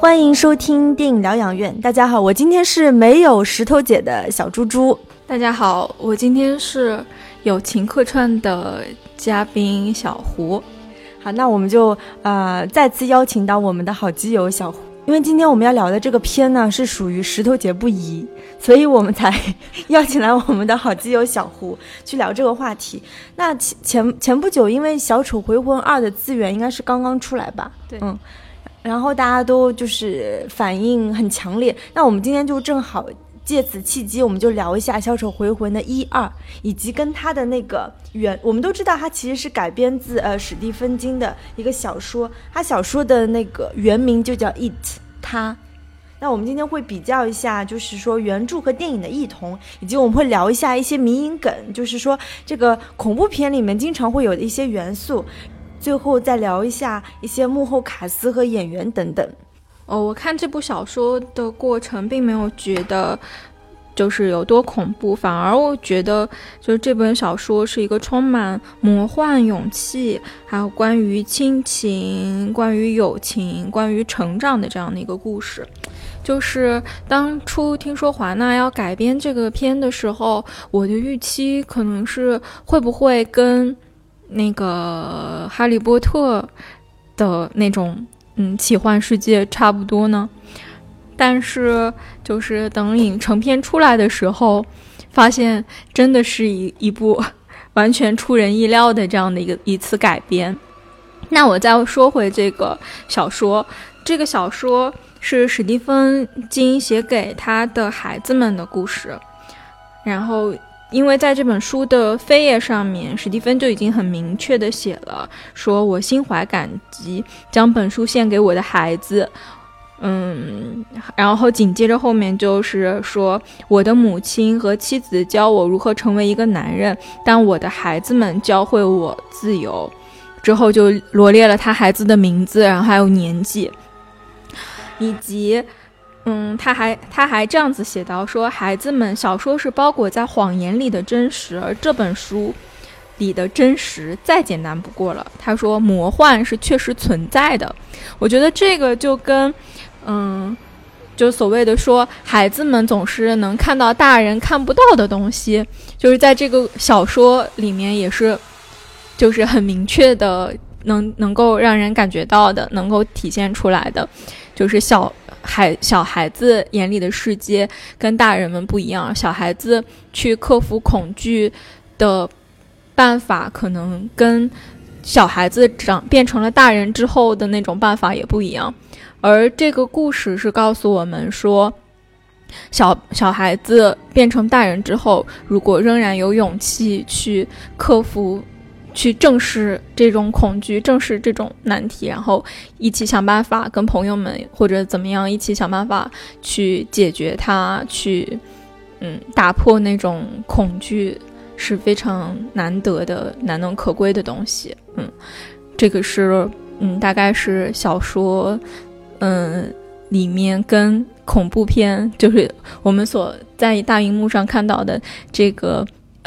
欢迎收听电影疗养院。大家好，我今天是没有石头姐的小猪猪。大家好，我今天是友情客串的嘉宾小胡。好，那我们就呃再次邀请到我们的好基友小胡，因为今天我们要聊的这个片呢是属于石头姐不宜，所以我们才邀请来我们的好基友小胡去聊这个话题。那前前前不久，因为《小丑回魂二》的资源应该是刚刚出来吧？对，嗯。然后大家都就是反应很强烈，那我们今天就正好借此契机，我们就聊一下《小丑回魂》的一二，以及跟他的那个原，我们都知道他其实是改编自呃史蒂芬金的一个小说，他小说的那个原名就叫《It》，他。那我们今天会比较一下，就是说原著和电影的异同，以及我们会聊一下一些迷影梗，就是说这个恐怖片里面经常会有的一些元素。最后再聊一下一些幕后卡司和演员等等。哦，我看这部小说的过程，并没有觉得就是有多恐怖，反而我觉得就是这本小说是一个充满魔幻、勇气，还有关于亲情、关于友情、关于成长的这样的一个故事。就是当初听说华纳要改编这个片的时候，我的预期可能是会不会跟。那个哈利波特的那种嗯奇幻世界差不多呢，但是就是等影成片出来的时候，发现真的是一一部 完全出人意料的这样的一个一次改编。那我再说回这个小说，这个小说是史蒂芬金写给他的孩子们的故事，然后。因为在这本书的扉页上面，史蒂芬就已经很明确的写了，说我心怀感激，将本书献给我的孩子，嗯，然后紧接着后面就是说，我的母亲和妻子教我如何成为一个男人，但我的孩子们教会我自由，之后就罗列了他孩子的名字，然后还有年纪，以及。嗯，他还他还这样子写到说，孩子们，小说是包裹在谎言里的真实，而这本书里的真实再简单不过了。他说，魔幻是确实存在的。我觉得这个就跟，嗯，就所谓的说，孩子们总是能看到大人看不到的东西，就是在这个小说里面也是，就是很明确的，能能够让人感觉到的，能够体现出来的，就是小。孩小孩子眼里的世界跟大人们不一样，小孩子去克服恐惧的办法，可能跟小孩子长变成了大人之后的那种办法也不一样。而这个故事是告诉我们说，小小孩子变成大人之后，如果仍然有勇气去克服。去正视这种恐惧，正视这种难题，然后一起想办法，跟朋友们或者怎么样一起想办法去解决它，去嗯打破那种恐惧是非常难得的、难能可贵的东西。嗯，这个是嗯大概是小说嗯里面跟恐怖片，就是我们所在大荧幕上看到的这个。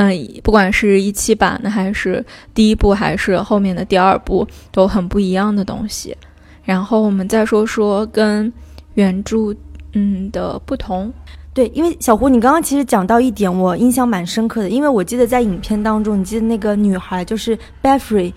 嗯，不管是一期版的，还是第一部，还是后面的第二部，都很不一样的东西。然后我们再说说跟原著嗯的不同。对，因为小胡，你刚刚其实讲到一点，我印象蛮深刻的，因为我记得在影片当中，你记得那个女孩就是 b e f r y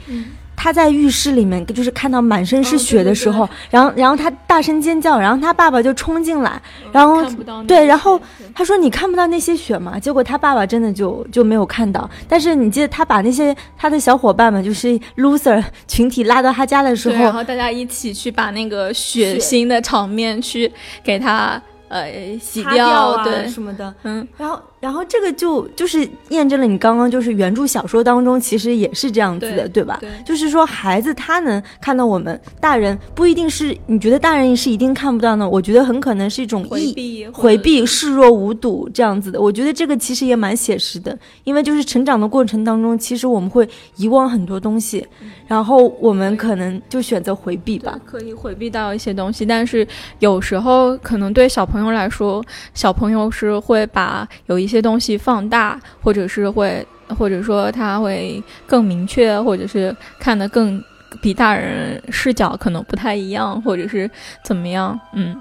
他在浴室里面，就是看到满身是血的时候，然后，然后他大声尖叫，然后他爸爸就冲进来，然后对，然后他说：“你看不到那些血吗？”结果他爸爸真的就就没有看到。但是你记得他把那些他的小伙伴们，就是 loser 群体拉到他家的时候，然后大家一起去把那个血腥的场面去给他呃洗掉对什么的，嗯，然后。然后这个就就是验证了你刚刚就是原著小说当中其实也是这样子的，对吧？对就是说孩子他能看到我们大人不一定是你觉得大人是一定看不到呢？我觉得很可能是一种回意避回避、视若无睹这样子的。我觉得这个其实也蛮写实的，因为就是成长的过程当中，其实我们会遗忘很多东西，然后我们可能就选择回避吧。可以回避到一些东西，但是有时候可能对小朋友来说，小朋友是会把有一些东西放大，或者是会，或者说他会更明确，或者是看得更比大人视角可能不太一样，或者是怎么样，嗯。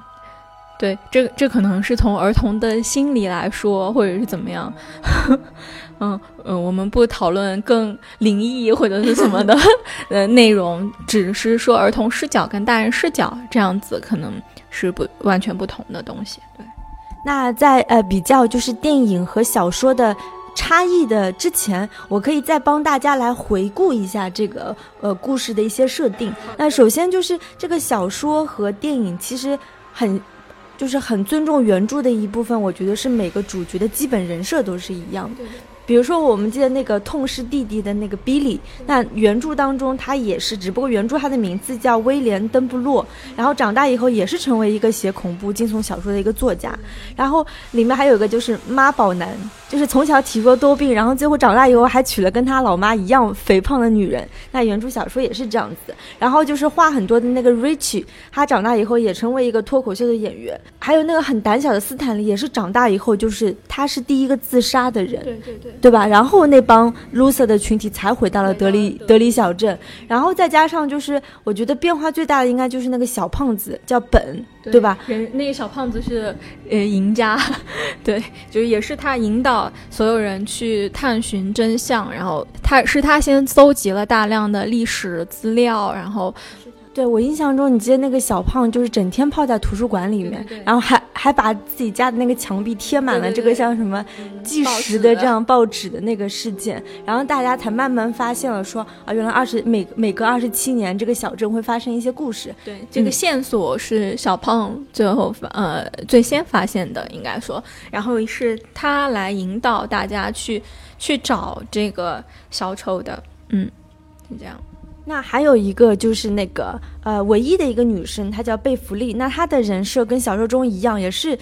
对，这这可能是从儿童的心理来说，或者是怎么样，嗯嗯，我们不讨论更灵异或者是什么的 呃内容，只是说儿童视角跟大人视角这样子，可能是不完全不同的东西。对，那在呃比较就是电影和小说的差异的之前，我可以再帮大家来回顾一下这个呃故事的一些设定。那首先就是这个小说和电影其实很。就是很尊重原著的一部分，我觉得是每个主角的基本人设都是一样的。比如说，我们记得那个痛失弟弟的那个 Billy，那原著当中他也是，只不过原著他的名字叫威廉·登布洛，然后长大以后也是成为一个写恐怖惊悚小说的一个作家。然后里面还有一个就是妈宝男，就是从小体弱多病，然后最后长大以后还娶了跟他老妈一样肥胖的女人。那原著小说也是这样子。然后就是话很多的那个 Richie，他长大以后也成为一个脱口秀的演员。还有那个很胆小的斯坦利，也是长大以后就是他是第一个自杀的人。对对对。对吧？然后那帮 loser 的群体才回到了德里德里小镇，然后再加上就是，我觉得变化最大的应该就是那个小胖子叫本，对吧？人那个小胖子是呃赢家，对，就是也是他引导所有人去探寻真相，然后他是他先搜集了大量的历史资料，然后。对我印象中，你记得那个小胖就是整天泡在图书馆里面，然后还还把自己家的那个墙壁贴满了这个像什么计时的这样报纸的那个事件，然后大家才慢慢发现了说啊，原来二十每每隔二十七年这个小镇会发生一些故事。对，这个线索是小胖最后发呃最先发现的，应该说，然后是他来引导大家去去找这个小丑的，嗯，是这样。那还有一个就是那个呃，唯一的一个女生，她叫贝弗利。那她的人设跟小说中一样，也是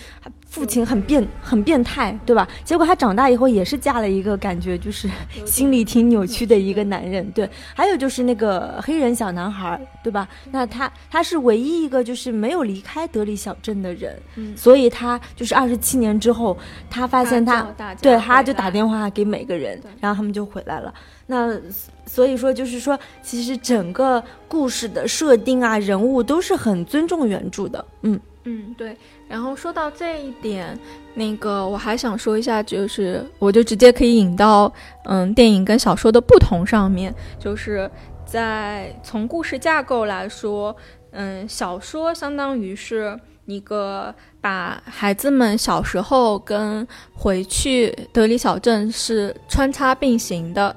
父亲很变很变态，对吧？结果她长大以后也是嫁了一个感觉就是心里挺扭曲的一个男人。对，还有就是那个黑人小男孩，对吧？那他他是唯一一个就是没有离开德里小镇的人，所以他就是二十七年之后，他发现他对他就打电话给每个人，然后他们就回来了。那所以说，就是说，其实整个故事的设定啊，人物都是很尊重原著的。嗯嗯，对。然后说到这一点，那个我还想说一下，就是我就直接可以引到嗯电影跟小说的不同上面，就是在从故事架构来说，嗯，小说相当于是一个把孩子们小时候跟回去德里小镇是穿插并行的。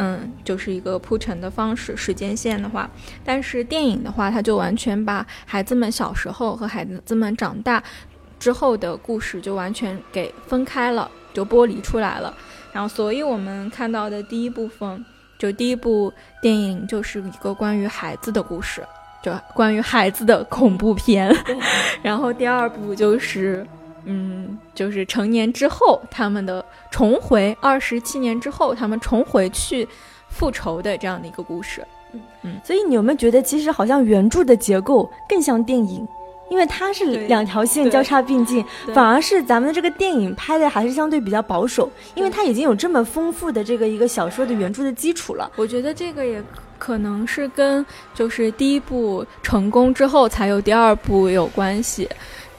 嗯，就是一个铺陈的方式，时间线的话，但是电影的话，它就完全把孩子们小时候和孩子们长大之后的故事就完全给分开了，就剥离出来了。然后，所以我们看到的第一部分，就第一部电影就是一个关于孩子的故事，就关于孩子的恐怖片。然后第二部就是。嗯，就是成年之后，他们的重回二十七年之后，他们重回去复仇的这样的一个故事。嗯嗯，所以你有没有觉得，其实好像原著的结构更像电影，因为它是两条线交叉并进，反而是咱们的这个电影拍的还是相对比较保守，因为它已经有这么丰富的这个一个小说的原著的基础了。我觉得这个也可能是跟就是第一部成功之后才有第二部有关系。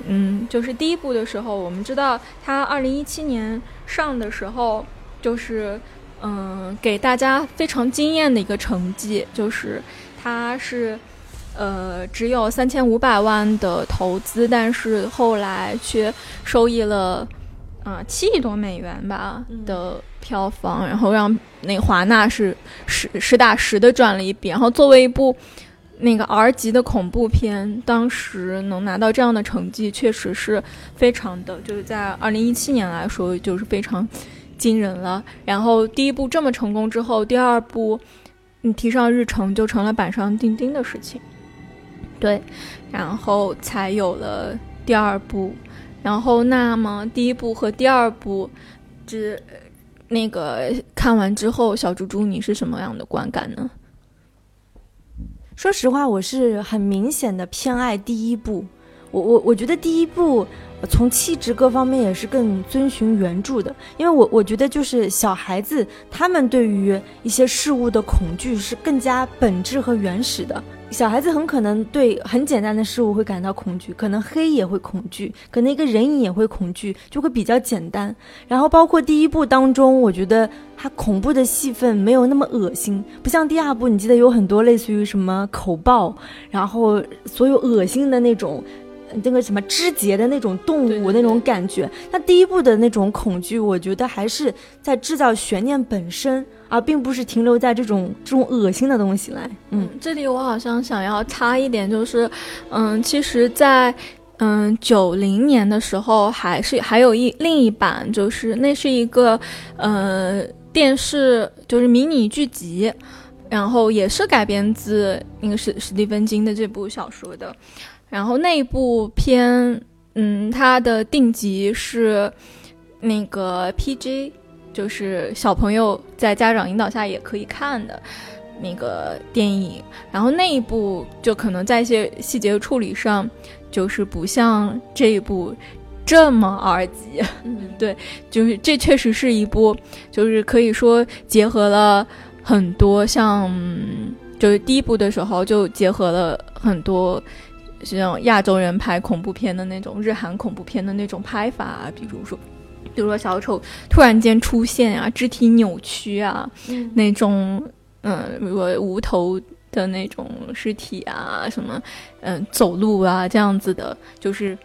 嗯，就是第一部的时候，我们知道它二零一七年上的时候，就是嗯，给大家非常惊艳的一个成绩，就是它是呃只有三千五百万的投资，但是后来却收益了啊七亿多美元吧的票房，然后让那华纳是实实打实的赚了一笔，然后作为一部。那个 R 级的恐怖片，当时能拿到这样的成绩，确实是非常的，就是在二零一七年来说，就是非常惊人了。然后第一部这么成功之后，第二部你提上日程就成了板上钉钉的事情，对，然后才有了第二部。然后那么第一部和第二部，这那个看完之后，小猪猪你是什么样的观感呢？说实话，我是很明显的偏爱第一部。我我我觉得第一部从气质各方面也是更遵循原著的，因为我我觉得就是小孩子他们对于一些事物的恐惧是更加本质和原始的。小孩子很可能对很简单的事物会感到恐惧，可能黑也会恐惧，可能一个人影也会恐惧，就会比较简单。然后包括第一部当中，我觉得它恐怖的戏份没有那么恶心，不像第二部，你记得有很多类似于什么口爆，然后所有恶心的那种。那个什么肢节的那种动物那种感觉，那第一部的那种恐惧，我觉得还是在制造悬念本身，而并不是停留在这种这种恶心的东西来。嗯，这里我好像想要插一点，就是，嗯，其实，在嗯九零年的时候，还是还有一另一版，就是那是一个呃电视就是迷你剧集，然后也是改编自那个史史蒂芬金的这部小说的。然后那一部片，嗯，它的定级是那个 PG，就是小朋友在家长引导下也可以看的那个电影。然后那一部就可能在一些细节处理上，就是不像这一部这么二级。嗯，对，就是这确实是一部，就是可以说结合了很多像，就是第一部的时候就结合了很多。像亚洲人拍恐怖片的那种日韩恐怖片的那种拍法啊，比如说，比如说小丑突然间出现啊，肢体扭曲啊，那种嗯，如果无头的那种尸体啊，什么嗯，走路啊这样子的，就是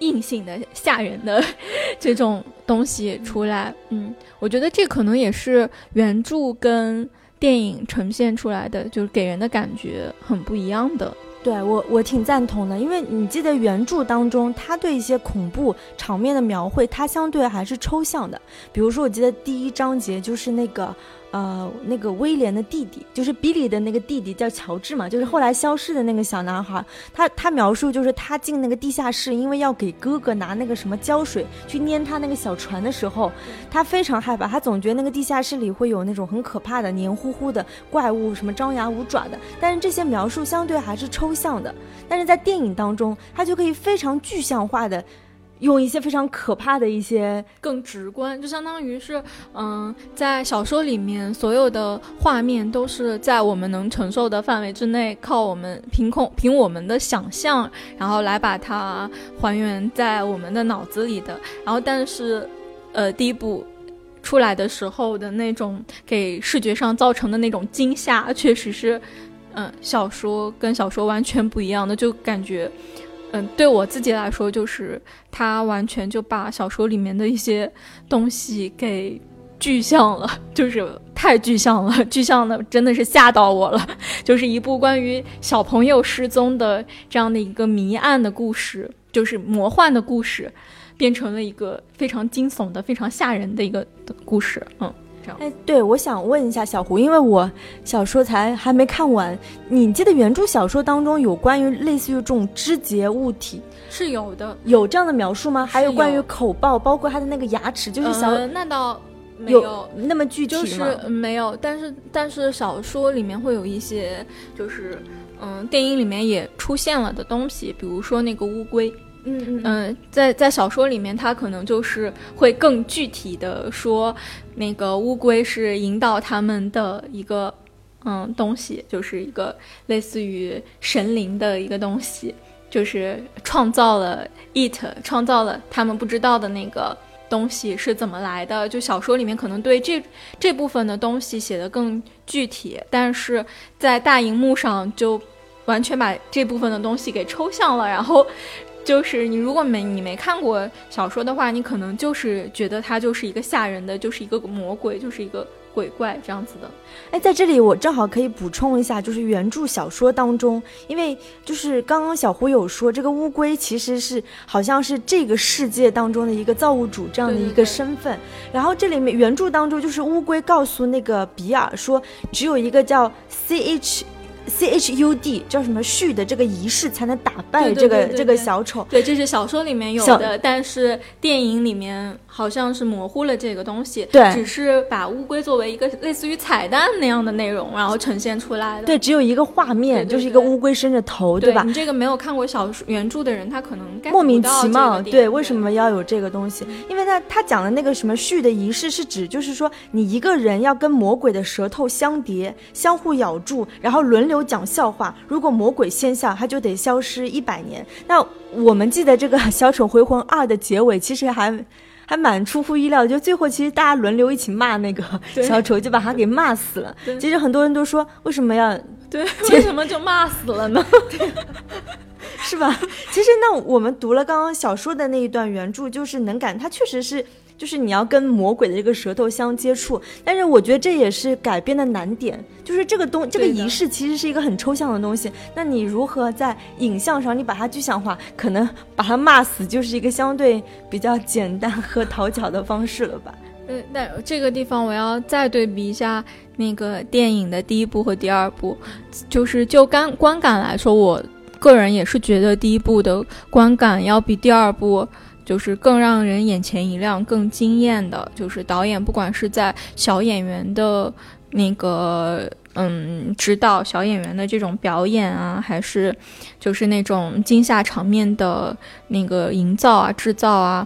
硬性的吓人的 这种东西出来，嗯，我觉得这可能也是原著跟电影呈现出来的，就是给人的感觉很不一样的。对我，我挺赞同的，因为你记得原著当中，他对一些恐怖场面的描绘，它相对还是抽象的。比如说，我记得第一章节就是那个。呃，那个威廉的弟弟，就是比利的那个弟弟，叫乔治嘛，就是后来消失的那个小男孩。他他描述就是他进那个地下室，因为要给哥哥拿那个什么胶水去粘他那个小船的时候，他非常害怕，他总觉得那个地下室里会有那种很可怕的黏糊糊的怪物，什么张牙舞爪的。但是这些描述相对还是抽象的，但是在电影当中，他就可以非常具象化的。用一些非常可怕的一些更直观，就相当于是，嗯，在小说里面所有的画面都是在我们能承受的范围之内，靠我们凭空凭我们的想象，然后来把它还原在我们的脑子里的。然后，但是，呃，第一部出来的时候的那种给视觉上造成的那种惊吓，确实是，嗯，小说跟小说完全不一样的，就感觉。嗯，对我自己来说，就是他完全就把小说里面的一些东西给具象了，就是太具象了，具象的真的是吓到我了。就是一部关于小朋友失踪的这样的一个谜案的故事，就是魔幻的故事，变成了一个非常惊悚的、非常吓人的一个故事。嗯。哎，对，我想问一下小胡，因为我小说才还没看完，你记得原著小说当中有关于类似于这种肢节物体是有的，有这样的描述吗？还有关于口爆，包括他的那个牙齿，就是小，那倒没有那么具？就是没有，但是但是小说里面会有一些，就是嗯，电影里面也出现了的东西，比如说那个乌龟。嗯嗯在在小说里面，他可能就是会更具体的说，那个乌龟是引导他们的一个嗯东西，就是一个类似于神灵的一个东西，就是创造了 it，创造了他们不知道的那个东西是怎么来的。就小说里面可能对这这部分的东西写的更具体，但是在大荧幕上就完全把这部分的东西给抽象了，然后。就是你如果没你没看过小说的话，你可能就是觉得它就是一个吓人的，就是一个魔鬼，就是一个鬼怪这样子的。哎，在这里我正好可以补充一下，就是原著小说当中，因为就是刚刚小胡有说，这个乌龟其实是好像是这个世界当中的一个造物主这样的一个身份。然后这里面原著当中就是乌龟告诉那个比尔说，只有一个叫 C H。C H U D 叫什么序的这个仪式才能打败这个这个小丑。对，这是小说里面有的，但是电影里面好像是模糊了这个东西。对，只是把乌龟作为一个类似于彩蛋那样的内容，然后呈现出来的。对，只有一个画面，就是一个乌龟伸着头，对吧？你这个没有看过小说原著的人，他可能莫名其妙。对，为什么要有这个东西？因为他他讲的那个什么序的仪式是指，就是说你一个人要跟魔鬼的舌头相叠，相互咬住，然后轮流讲笑话。如果魔鬼先笑，他就得消失一百年。那我们记得这个《小丑回魂二》的结尾，其实还还蛮出乎意料，就最后其实大家轮流一起骂那个小丑，就把他给骂死了。其实很多人都说，为什么要对？为什么就骂死了呢？是吧？其实那我们读了刚刚小说的那一段原著，就是能感，他确实是。就是你要跟魔鬼的这个舌头相接触，但是我觉得这也是改编的难点。就是这个东这个仪式其实是一个很抽象的东西，那你如何在影像上你把它具象化？可能把它骂死就是一个相对比较简单和讨巧的方式了吧？嗯，那这个地方我要再对比一下那个电影的第一部和第二部，就是就观观感来说，我个人也是觉得第一部的观感要比第二部。就是更让人眼前一亮、更惊艳的，就是导演不管是在小演员的那个嗯指导小演员的这种表演啊，还是就是那种惊吓场面的那个营造啊、制造啊，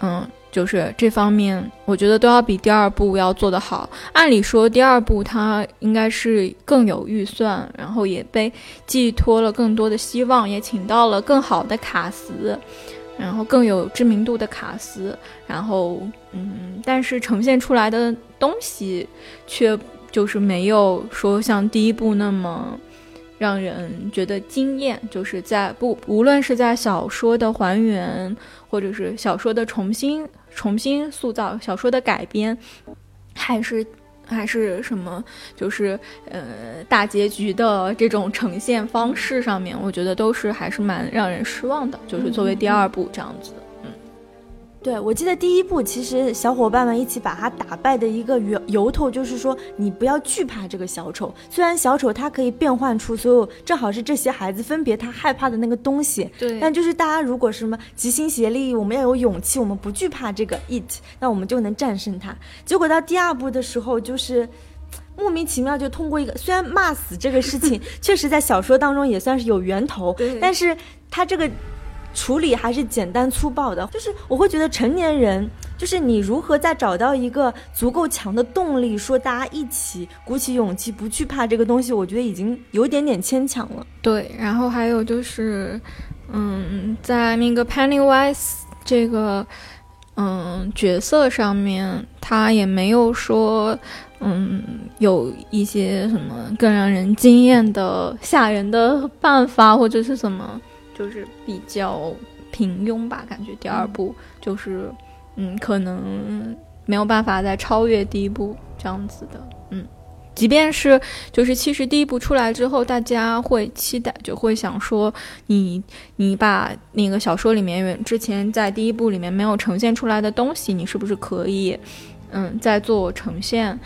嗯，就是这方面，我觉得都要比第二部要做得好。按理说，第二部它应该是更有预算，然后也被寄托了更多的希望，也请到了更好的卡司。然后更有知名度的卡斯，然后嗯，但是呈现出来的东西却就是没有说像第一部那么让人觉得惊艳。就是在不无论是在小说的还原，或者是小说的重新重新塑造、小说的改编，还是。还是什么，就是呃大结局的这种呈现方式上面，我觉得都是还是蛮让人失望的。就是作为第二部这样子。对，我记得第一部其实小伙伴们一起把他打败的一个由由头就是说，你不要惧怕这个小丑。虽然小丑他可以变换出所有，正好是这些孩子分别他害怕的那个东西。对。但就是大家如果什么齐心协力，我们要有勇气，我们不惧怕这个 it，那我们就能战胜他。结果到第二部的时候，就是莫名其妙就通过一个，虽然骂死这个事情 确实在小说当中也算是有源头，但是他这个。处理还是简单粗暴的，就是我会觉得成年人，就是你如何再找到一个足够强的动力，说大家一起鼓起勇气，不去怕这个东西，我觉得已经有点点牵强了。对，然后还有就是，嗯，在那个 Pennywise 这个嗯角色上面，他也没有说嗯有一些什么更让人惊艳的吓人的办法或者是什么。就是比较平庸吧，感觉第二部就是，嗯，可能没有办法再超越第一部这样子的，嗯，即便是就是其实第一部出来之后，大家会期待，就会想说，你你把那个小说里面之前在第一部里面没有呈现出来的东西，你是不是可以，嗯，再做呈现？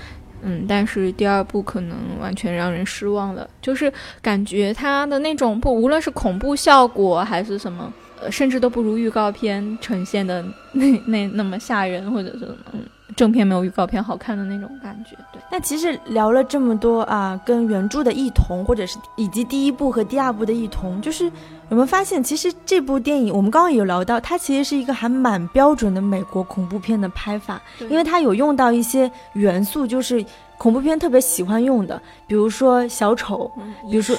嗯，但是第二部可能完全让人失望了，就是感觉它的那种不，无论是恐怖效果还是什么，呃，甚至都不如预告片呈现的那那那么吓人，或者是嗯，正片没有预告片好看的那种感觉。对，那其实聊了这么多啊，跟原著的异同，或者是以及第一部和第二部的异同，就是有没有发现，其实这部电影我们刚刚有聊到，它其实是一个还蛮标准的美国恐怖片的拍法，因为它有用到一些元素，就是恐怖片特别喜欢用的，比如说小丑，比如说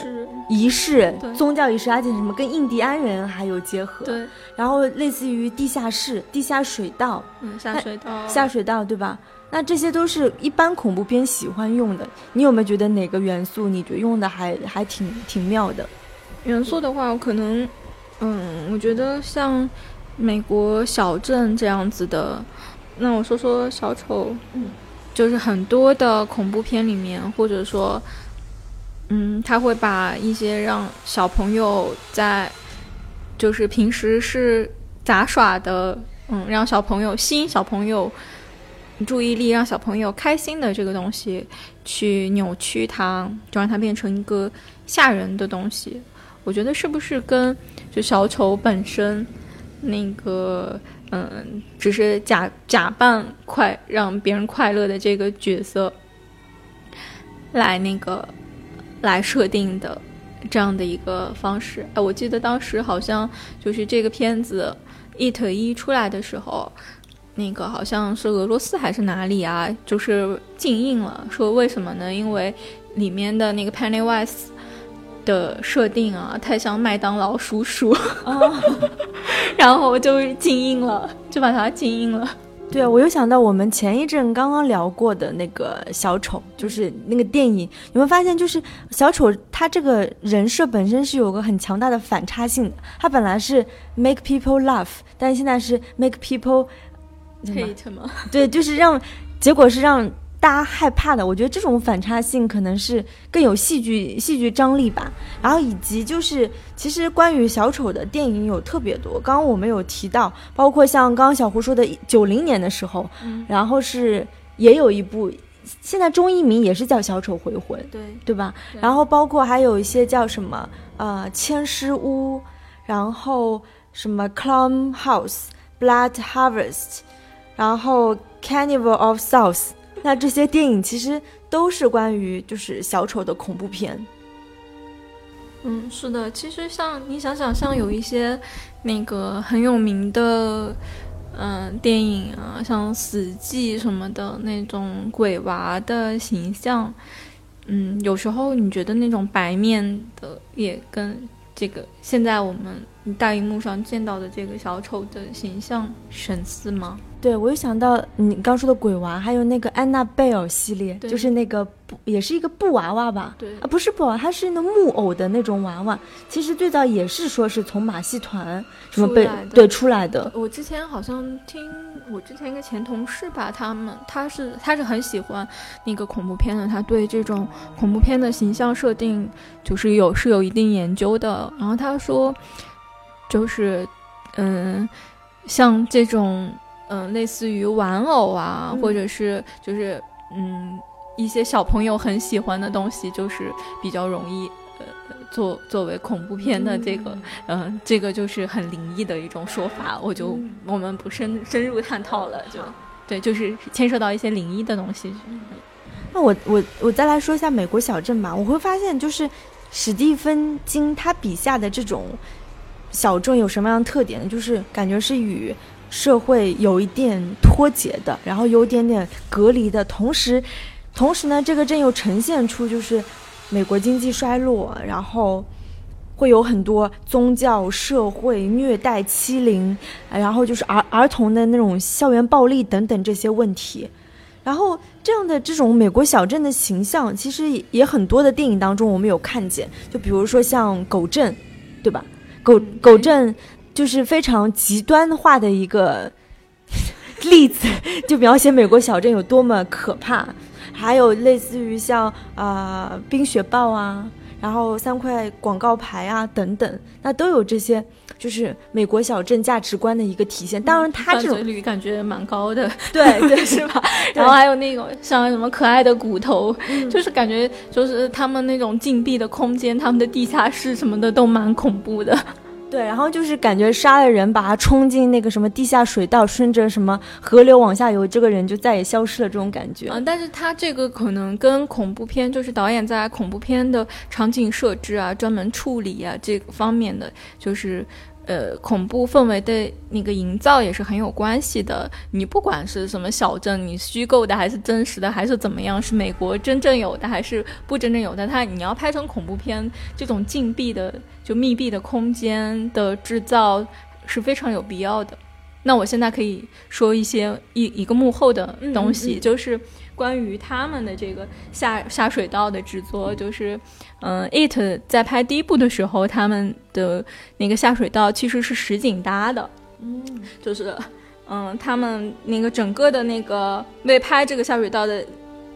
仪式、宗教仪式，而且什么跟印第安人还有结合，对，然后类似于地下室、地下水道，嗯，下水道，下水道，对吧？那这些都是一般恐怖片喜欢用的，你有没有觉得哪个元素你觉得用的还还挺挺妙的？元素的话，我可能，嗯，我觉得像美国小镇这样子的，那我说说小丑，嗯，就是很多的恐怖片里面，或者说，嗯，他会把一些让小朋友在，就是平时是杂耍的，嗯，让小朋友吸引小朋友注意力，让小朋友开心的这个东西，去扭曲它，就让它变成一个吓人的东西。我觉得是不是跟就小丑本身那个？嗯，只是假假扮快让别人快乐的这个角色，来那个来设定的这样的一个方式。哎，我记得当时好像就是这个片子《It 一》出来的时候，那个好像是俄罗斯还是哪里啊，就是禁映了。说为什么呢？因为里面的那个 Pennywise。的设定啊，太像麦当劳叔叔，然后就静音了，就把它静音了。对啊，我又想到我们前一阵刚刚聊过的那个小丑，就是那个电影，有没有发现，就是小丑他这个人设本身是有个很强大的反差性的，他本来是 make people laugh，但现在是 make people hate 吗？对，就是让结果是让。大家害怕的，我觉得这种反差性可能是更有戏剧戏剧张力吧。然后以及就是，其实关于小丑的电影有特别多。刚刚我们有提到，包括像刚刚小胡说的九零年的时候，然后是也有一部，现在中译名也是叫《小丑回魂》，对对吧？然后包括还有一些叫什么呃《千尸屋》，然后什么《Clown House》、《Blood Harvest》，然后《Carnival of Souls》。那这些电影其实都是关于就是小丑的恐怖片。嗯，是的，其实像你想想，像有一些那个很有名的嗯电影啊，像《死寂》什么的那种鬼娃的形象，嗯，有时候你觉得那种白面的也跟这个现在我们大荧幕上见到的这个小丑的形象神似吗？对，我又想到你刚说的鬼娃，还有那个安娜贝尔系列，就是那个布，也是一个布娃娃吧？对啊，不是布娃，它是那木偶的那种娃娃。其实最早也是说是从马戏团什么被对出来的。我之前好像听我之前一个前同事吧，他们他是他是很喜欢那个恐怖片的，他对这种恐怖片的形象设定就是有是有一定研究的。然后他说，就是嗯，像这种。嗯，类似于玩偶啊，或者是就是嗯一些小朋友很喜欢的东西，就是比较容易呃作作为恐怖片的这个嗯这个就是很灵异的一种说法，我就我们不深深入探讨了，就对，就是牵涉到一些灵异的东西。那我我我再来说一下美国小镇吧，我会发现就是史蒂芬金他笔下的这种小镇有什么样的特点呢？就是感觉是与社会有一点脱节的，然后有点点隔离的同时，同时呢，这个镇又呈现出就是美国经济衰落，然后会有很多宗教、社会虐待、欺凌，然后就是儿儿童的那种校园暴力等等这些问题。然后这样的这种美国小镇的形象，其实也很多的电影当中我们有看见，就比如说像《狗镇》，对吧？狗狗镇。就是非常极端化的一个 例子，就描写美国小镇有多么可怕。还有类似于像啊冰雪暴啊，然后三块广告牌啊等等，那都有这些，就是美国小镇价值观的一个体现。当然，他这种率感觉蛮高的，对对是吧？然后还有那种像什么可爱的骨头，就是感觉就是他们那种禁闭的空间，他们的地下室什么的都蛮恐怖的。对，然后就是感觉杀了人，把他冲进那个什么地下水道，顺着什么河流往下游，这个人就再也消失了，这种感觉。嗯，但是他这个可能跟恐怖片，就是导演在恐怖片的场景设置啊、专门处理啊这个方面的，就是。呃，恐怖氛围的那个营造也是很有关系的。你不管是什么小镇，你虚构的还是真实的，还是怎么样，是美国真正有的还是不真正有的？它你要拍成恐怖片，这种禁闭的就密闭的空间的制造是非常有必要的。那我现在可以说一些一一个幕后的东西，就是。关于他们的这个下下水道的制作，就是，嗯，it 在拍第一部的时候，他们的那个下水道其实是实景搭的，嗯，就是，嗯，他们那个整个的那个为拍这个下水道的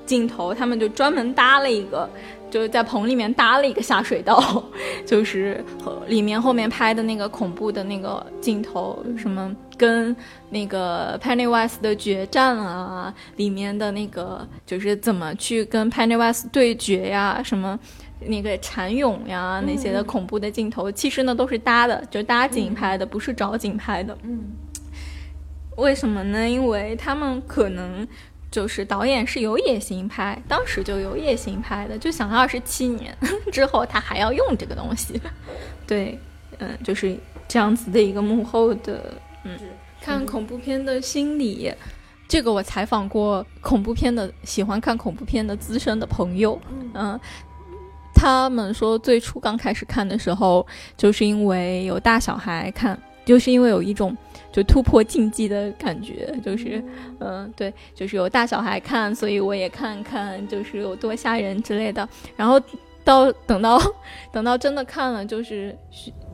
镜头，他们就专门搭了一个。就是在棚里面搭了一个下水道，就是里面后面拍的那个恐怖的那个镜头，什么跟那个 Pennywise 的决战啊，里面的那个就是怎么去跟 Pennywise 对决呀，什么那个蚕蛹呀那些的恐怖的镜头，其实呢都是搭的，就搭景拍的，不是找景拍的。嗯，为什么呢？因为他们可能。就是导演是有野心拍，当时就有野心拍的，就想二十七年 之后他还要用这个东西，对，嗯，就是这样子的一个幕后的，嗯，看恐怖片的心理，这个我采访过恐怖片的喜欢看恐怖片的资深的朋友，嗯，他们说最初刚开始看的时候，就是因为有大小孩看，就是因为有一种。就突破禁忌的感觉，就是，嗯，对，就是有大小孩看，所以我也看看，就是有多吓人之类的。然后到等到等到真的看了，就是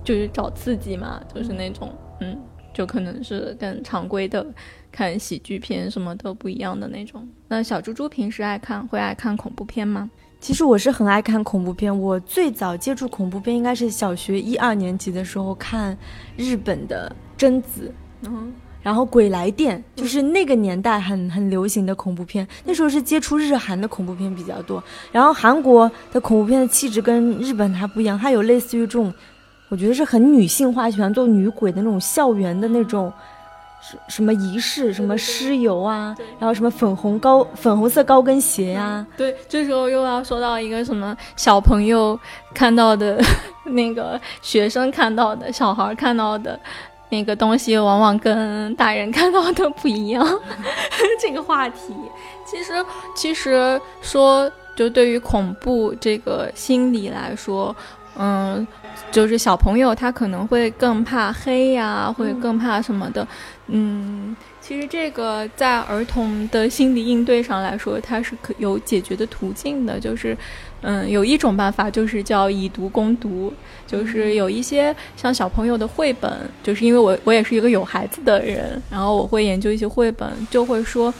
就是找刺激嘛，就是那种，嗯，就可能是跟常规的看喜剧片什么都不一样的那种。那小猪猪平时爱看会爱看恐怖片吗？其实我是很爱看恐怖片，我最早接触恐怖片应该是小学一二年级的时候看日本的贞子。嗯，然后《鬼来电》就是那个年代很很流行的恐怖片，那时候是接触日韩的恐怖片比较多。然后韩国的恐怖片的气质跟日本还不一样，它有类似于这种，我觉得是很女性化，喜欢做女鬼的那种校园的那种，什什么仪式，什么尸油啊，然后什么粉红高粉红色高跟鞋呀。对，这时候又要说到一个什么小朋友看到的，那个学生看到的，小孩看到的。那个东西往往跟大人看到的不一样。这个话题，其实其实说，就对于恐怖这个心理来说，嗯，就是小朋友他可能会更怕黑呀，会更怕什么的。嗯，其实这个在儿童的心理应对上来说，它是可有解决的途径的，就是。嗯，有一种办法就是叫以毒攻毒，就是有一些像小朋友的绘本，就是因为我我也是一个有孩子的人，然后我会研究一些绘本，就会说，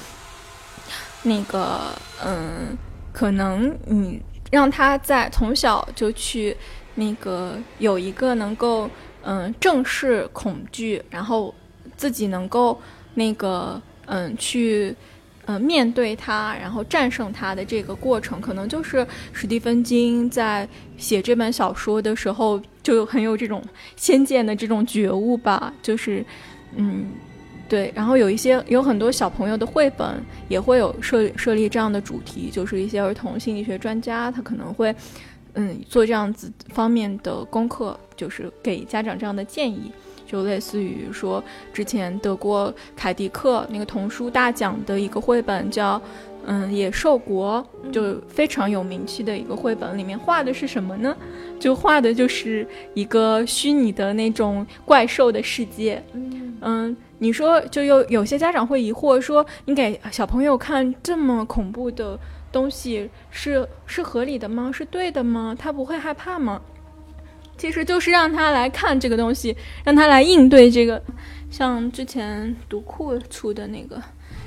那个嗯，可能你让他在从小就去那个有一个能够嗯正视恐惧，然后自己能够那个嗯去。嗯，面对他，然后战胜他的这个过程，可能就是史蒂芬金在写这本小说的时候就很有这种先见的这种觉悟吧。就是，嗯，对。然后有一些有很多小朋友的绘本也会有设设立这样的主题，就是一些儿童心理学专家他可能会，嗯，做这样子方面的功课，就是给家长这样的建议。就类似于说，之前得过凯迪克那个童书大奖的一个绘本，叫嗯《野兽国》，就非常有名气的一个绘本。里面画的是什么呢？就画的就是一个虚拟的那种怪兽的世界。嗯，你说，就有有些家长会疑惑说，你给小朋友看这么恐怖的东西，是是合理的吗？是对的吗？他不会害怕吗？其实就是让他来看这个东西，让他来应对这个。像之前读库出的那个，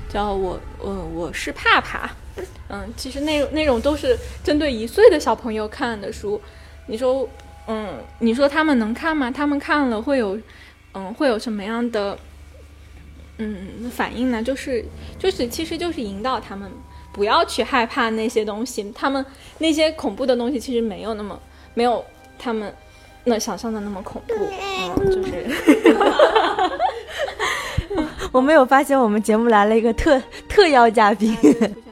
叫我我我是怕怕，嗯，其实那那种都是针对一岁的小朋友看的书。你说，嗯，你说他们能看吗？他们看了会有，嗯，会有什么样的，嗯，反应呢？就是就是，其实就是引导他们不要去害怕那些东西。他们那些恐怖的东西其实没有那么没有他们。那想象的那么恐怖，嗯，就是。我没有发现我们节目来了一个特特邀嘉宾，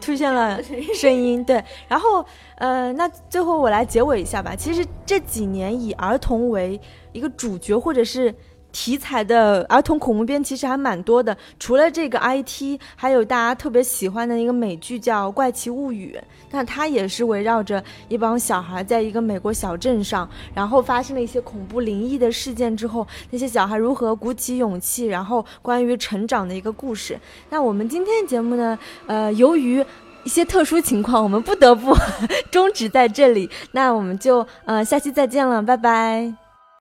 出现了声音，对。然后，呃，那最后我来结尾一下吧。其实这几年以儿童为一个主角，或者是。题材的儿童恐怖片其实还蛮多的，除了这个 IT，还有大家特别喜欢的一个美剧叫《怪奇物语》，那它也是围绕着一帮小孩在一个美国小镇上，然后发生了一些恐怖灵异的事件之后，那些小孩如何鼓起勇气，然后关于成长的一个故事。那我们今天节目呢，呃，由于一些特殊情况，我们不得不 终止在这里，那我们就呃下期再见了，拜拜。